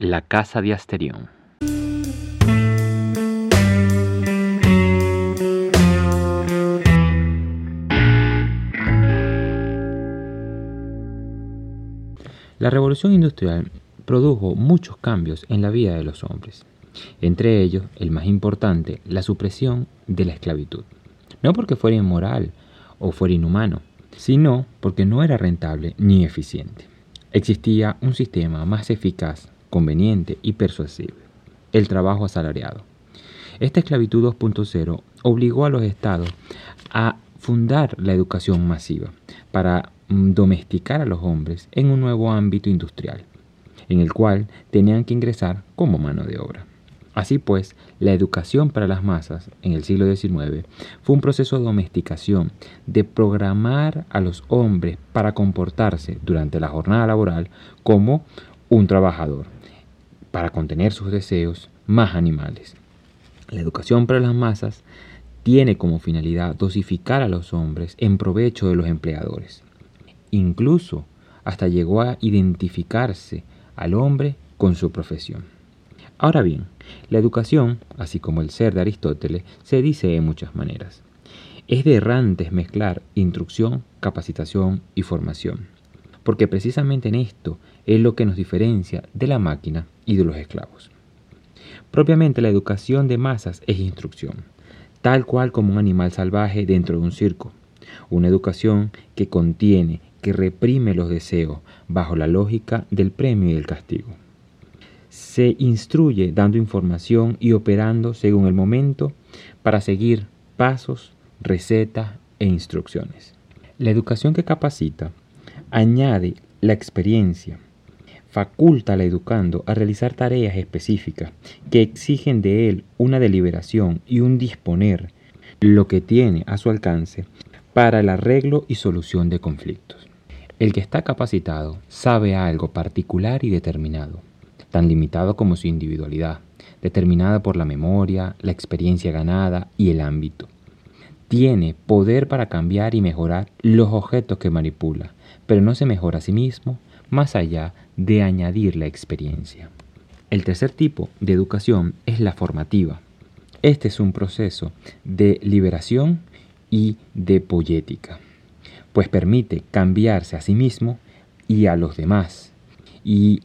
La casa de Asterión. La revolución industrial produjo muchos cambios en la vida de los hombres, entre ellos el más importante, la supresión de la esclavitud. No porque fuera inmoral o fuera inhumano, sino porque no era rentable ni eficiente. Existía un sistema más eficaz, conveniente y persuasible, el trabajo asalariado. Esta esclavitud 2.0 obligó a los estados a fundar la educación masiva para mm, domesticar a los hombres en un nuevo ámbito industrial, en el cual tenían que ingresar como mano de obra. Así pues, la educación para las masas en el siglo XIX fue un proceso de domesticación, de programar a los hombres para comportarse durante la jornada laboral como un trabajador, para contener sus deseos más animales. La educación para las masas tiene como finalidad dosificar a los hombres en provecho de los empleadores. Incluso hasta llegó a identificarse al hombre con su profesión. Ahora bien, la educación, así como el ser de Aristóteles, se dice de muchas maneras. Es de errantes mezclar instrucción, capacitación y formación, porque precisamente en esto es lo que nos diferencia de la máquina y de los esclavos. Propiamente la educación de masas es instrucción, tal cual como un animal salvaje dentro de un circo, una educación que contiene, que reprime los deseos bajo la lógica del premio y del castigo se instruye dando información y operando según el momento para seguir pasos, recetas e instrucciones. La educación que capacita añade la experiencia, faculta al educando a realizar tareas específicas que exigen de él una deliberación y un disponer lo que tiene a su alcance para el arreglo y solución de conflictos. El que está capacitado sabe algo particular y determinado tan limitado como su individualidad, determinada por la memoria, la experiencia ganada y el ámbito. Tiene poder para cambiar y mejorar los objetos que manipula, pero no se mejora a sí mismo más allá de añadir la experiencia. El tercer tipo de educación es la formativa. Este es un proceso de liberación y de poética, pues permite cambiarse a sí mismo y a los demás, y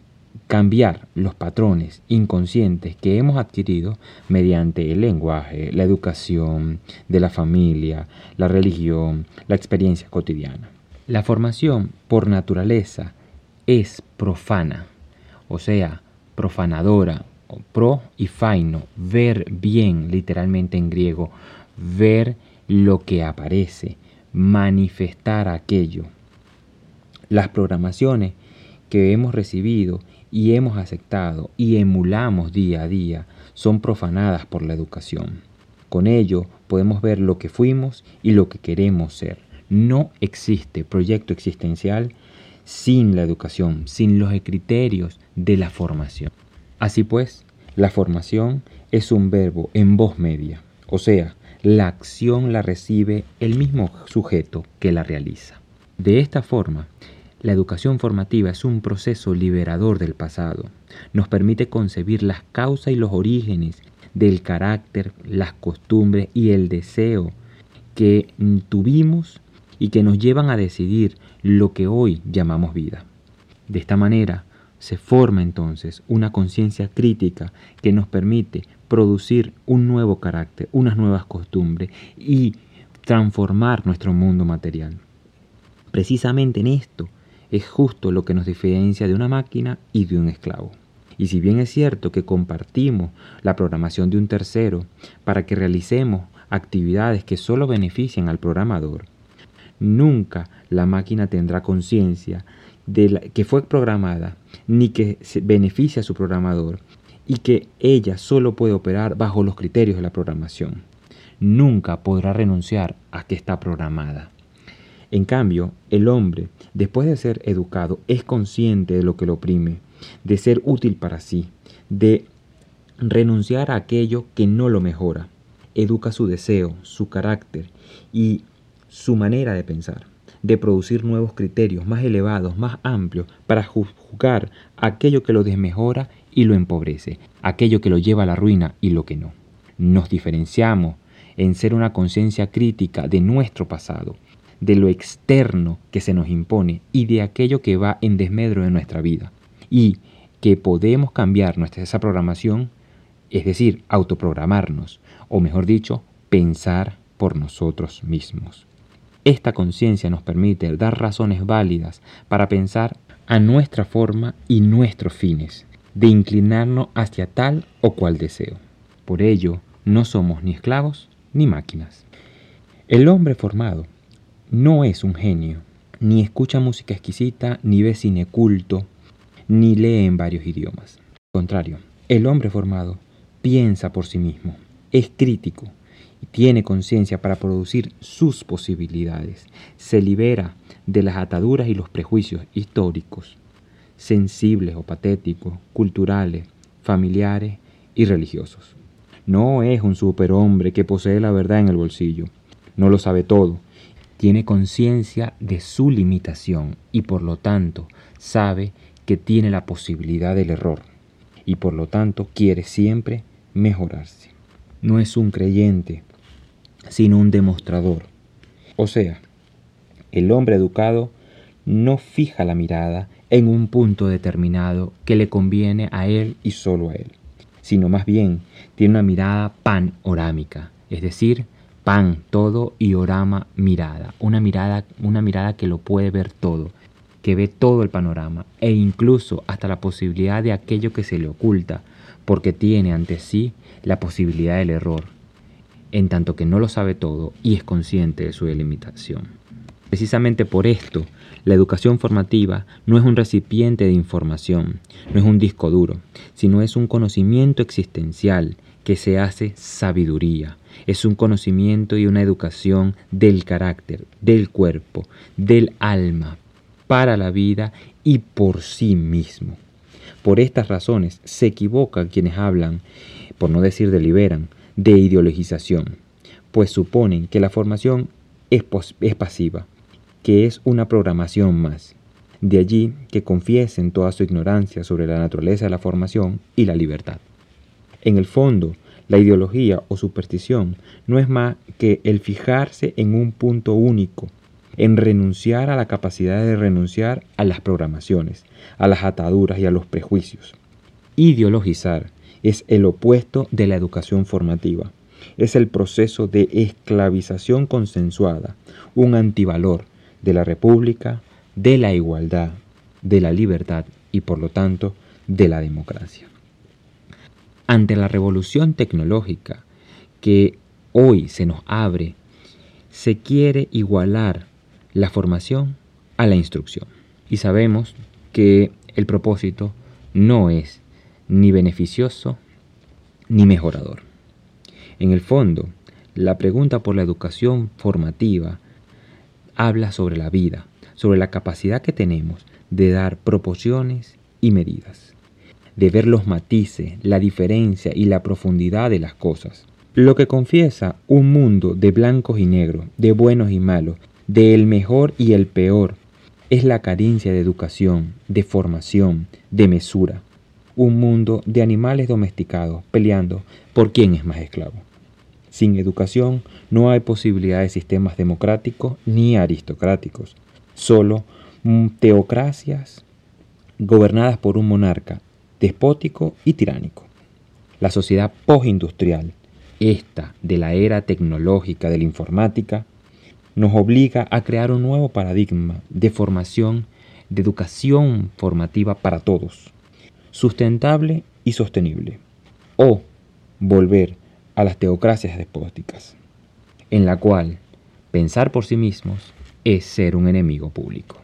cambiar los patrones inconscientes que hemos adquirido mediante el lenguaje, la educación de la familia, la religión, la experiencia cotidiana. La formación por naturaleza es profana, o sea, profanadora, o pro y faino, ver bien, literalmente en griego, ver lo que aparece, manifestar aquello. Las programaciones que hemos recibido y hemos aceptado y emulamos día a día son profanadas por la educación. Con ello podemos ver lo que fuimos y lo que queremos ser. No existe proyecto existencial sin la educación, sin los criterios de la formación. Así pues, la formación es un verbo en voz media, o sea, la acción la recibe el mismo sujeto que la realiza. De esta forma, la educación formativa es un proceso liberador del pasado. Nos permite concebir las causas y los orígenes del carácter, las costumbres y el deseo que tuvimos y que nos llevan a decidir lo que hoy llamamos vida. De esta manera se forma entonces una conciencia crítica que nos permite producir un nuevo carácter, unas nuevas costumbres y transformar nuestro mundo material. Precisamente en esto es justo lo que nos diferencia de una máquina y de un esclavo. Y si bien es cierto que compartimos la programación de un tercero para que realicemos actividades que solo benefician al programador, nunca la máquina tendrá conciencia de que fue programada ni que beneficia a su programador y que ella solo puede operar bajo los criterios de la programación. Nunca podrá renunciar a que está programada. En cambio, el hombre, después de ser educado, es consciente de lo que lo oprime, de ser útil para sí, de renunciar a aquello que no lo mejora. Educa su deseo, su carácter y su manera de pensar, de producir nuevos criterios más elevados, más amplios, para juzgar aquello que lo desmejora y lo empobrece, aquello que lo lleva a la ruina y lo que no. Nos diferenciamos en ser una conciencia crítica de nuestro pasado, de lo externo que se nos impone y de aquello que va en desmedro de nuestra vida. Y que podemos cambiar nuestra esa programación, es decir, autoprogramarnos, o mejor dicho, pensar por nosotros mismos. Esta conciencia nos permite dar razones válidas para pensar a nuestra forma y nuestros fines, de inclinarnos hacia tal o cual deseo. Por ello, no somos ni esclavos ni máquinas. El hombre formado no es un genio, ni escucha música exquisita, ni ve cine culto, ni lee en varios idiomas. Al contrario, el hombre formado piensa por sí mismo, es crítico tiene conciencia para producir sus posibilidades. Se libera de las ataduras y los prejuicios históricos, sensibles o patéticos, culturales, familiares y religiosos. No es un superhombre que posee la verdad en el bolsillo. No lo sabe todo. Tiene conciencia de su limitación y por lo tanto sabe que tiene la posibilidad del error y por lo tanto quiere siempre mejorarse. No es un creyente, sino un demostrador. O sea, el hombre educado no fija la mirada en un punto determinado que le conviene a él y solo a él, sino más bien tiene una mirada panorámica, es decir, pan todo y orama mirada, una mirada, una mirada que lo puede ver todo, que ve todo el panorama e incluso hasta la posibilidad de aquello que se le oculta, porque tiene ante sí la posibilidad del error, en tanto que no lo sabe todo y es consciente de su limitación. Precisamente por esto, la educación formativa no es un recipiente de información, no es un disco duro, sino es un conocimiento existencial que se hace sabiduría. Es un conocimiento y una educación del carácter, del cuerpo, del alma, para la vida y por sí mismo. Por estas razones se equivocan quienes hablan, por no decir deliberan, de ideologización, pues suponen que la formación es, pasiva, que es una programación más. De allí que confiesen toda su ignorancia sobre la naturaleza de la formación y la libertad. En el fondo, la ideología o superstición no es más que el fijarse en un punto único en renunciar a la capacidad de renunciar a las programaciones, a las ataduras y a los prejuicios. Ideologizar es el opuesto de la educación formativa. Es el proceso de esclavización consensuada, un antivalor de la república, de la igualdad, de la libertad y por lo tanto de la democracia. Ante la revolución tecnológica que hoy se nos abre, se quiere igualar la formación a la instrucción. Y sabemos que el propósito no es ni beneficioso ni mejorador. En el fondo, la pregunta por la educación formativa habla sobre la vida, sobre la capacidad que tenemos de dar proporciones y medidas, de ver los matices, la diferencia y la profundidad de las cosas. Lo que confiesa un mundo de blancos y negros, de buenos y malos, del mejor y el peor. Es la carencia de educación, de formación, de mesura. Un mundo de animales domesticados peleando por quién es más esclavo. Sin educación no hay posibilidad de sistemas democráticos ni aristocráticos, solo teocracias gobernadas por un monarca despótico y tiránico. La sociedad postindustrial, esta de la era tecnológica de la informática, nos obliga a crear un nuevo paradigma de formación, de educación formativa para todos, sustentable y sostenible, o volver a las teocracias despóticas, en la cual pensar por sí mismos es ser un enemigo público.